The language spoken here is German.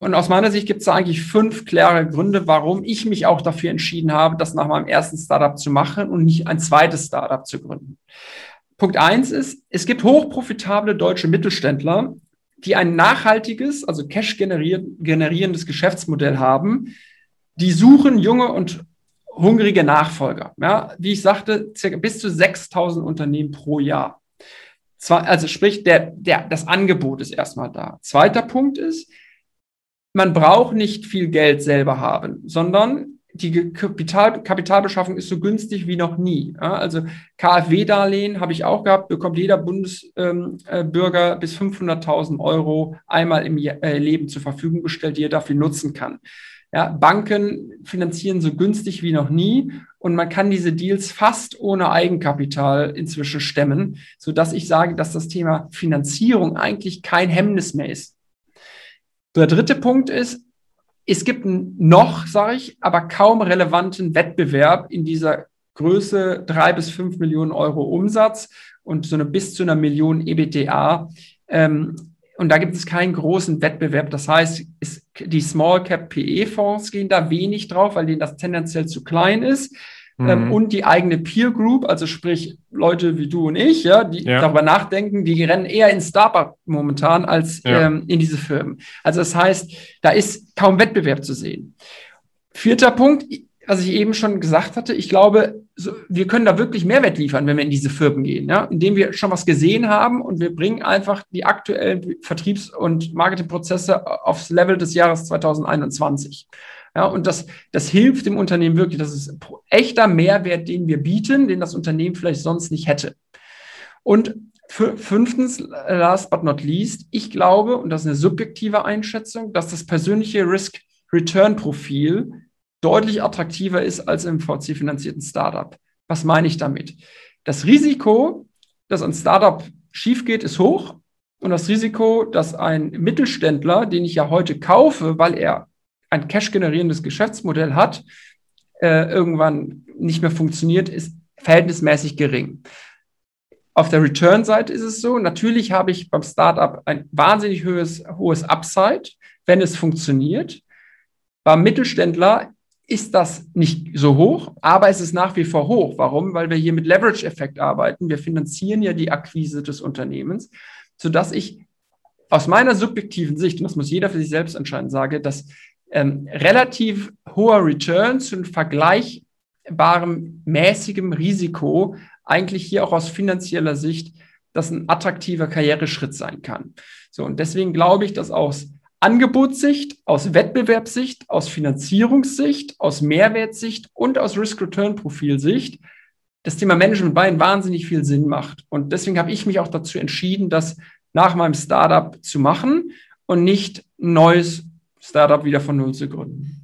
Und aus meiner Sicht gibt es da eigentlich fünf klare Gründe, warum ich mich auch dafür entschieden habe, das nach meinem ersten Startup zu machen und nicht ein zweites Startup zu gründen. Punkt eins ist, es gibt hochprofitable deutsche Mittelständler, die ein nachhaltiges, also Cash generierendes Geschäftsmodell haben. Die suchen junge und hungrige Nachfolger. Ja, wie ich sagte, bis zu 6000 Unternehmen pro Jahr. Zwar, also sprich, der, der, das Angebot ist erstmal da. Zweiter Punkt ist, man braucht nicht viel Geld selber haben, sondern die Kapital, Kapitalbeschaffung ist so günstig wie noch nie. Also KfW-Darlehen habe ich auch gehabt, bekommt jeder Bundesbürger ähm, bis 500.000 Euro einmal im äh, Leben zur Verfügung gestellt, die er dafür nutzen kann. Ja, Banken finanzieren so günstig wie noch nie und man kann diese Deals fast ohne Eigenkapital inzwischen stemmen, so dass ich sage, dass das Thema Finanzierung eigentlich kein Hemmnis mehr ist. Der dritte Punkt ist, es gibt noch, sage ich, aber kaum relevanten Wettbewerb in dieser Größe drei bis fünf Millionen Euro Umsatz und so eine bis zu einer Million EBTA. Ähm, und da gibt es keinen großen Wettbewerb. Das heißt, ist, die Small Cap PE Fonds gehen da wenig drauf, weil denen das tendenziell zu klein ist. Ähm, mhm. und die eigene Peer Group, also sprich Leute wie du und ich, ja, die ja. darüber nachdenken, die rennen eher in Startup momentan als ja. ähm, in diese Firmen. Also das heißt, da ist kaum Wettbewerb zu sehen. Vierter Punkt, was ich eben schon gesagt hatte, ich glaube, so, wir können da wirklich Mehrwert liefern, wenn wir in diese Firmen gehen, ja, indem wir schon was gesehen haben und wir bringen einfach die aktuellen Vertriebs- und Marketingprozesse aufs Level des Jahres 2021. Ja, und das, das hilft dem Unternehmen wirklich. Das ist echter Mehrwert, den wir bieten, den das Unternehmen vielleicht sonst nicht hätte. Und fünftens, last but not least, ich glaube, und das ist eine subjektive Einschätzung, dass das persönliche Risk-Return-Profil deutlich attraktiver ist als im VC-finanzierten Startup. Was meine ich damit? Das Risiko, dass ein Startup schief geht, ist hoch. Und das Risiko, dass ein Mittelständler, den ich ja heute kaufe, weil er ein cash-generierendes Geschäftsmodell hat, äh, irgendwann nicht mehr funktioniert, ist verhältnismäßig gering. Auf der Return-Seite ist es so, natürlich habe ich beim Startup ein wahnsinnig hohes, hohes Upside, wenn es funktioniert. Beim Mittelständler ist das nicht so hoch, aber es ist nach wie vor hoch. Warum? Weil wir hier mit Leverage-Effekt arbeiten. Wir finanzieren ja die Akquise des Unternehmens, sodass ich aus meiner subjektiven Sicht, und das muss jeder für sich selbst entscheiden, sage, dass ähm, relativ hoher Return zu vergleichbarem mäßigem Risiko eigentlich hier auch aus finanzieller Sicht das ein attraktiver Karriereschritt sein kann. So, und deswegen glaube ich, dass aus Angebotssicht, aus Wettbewerbssicht, aus Finanzierungssicht, aus Mehrwertsicht und aus Risk-Return-Profilsicht das Thema Management Buy wahnsinnig viel Sinn macht. Und deswegen habe ich mich auch dazu entschieden, das nach meinem Startup zu machen und nicht ein neues Startup wieder von Null zu gründen.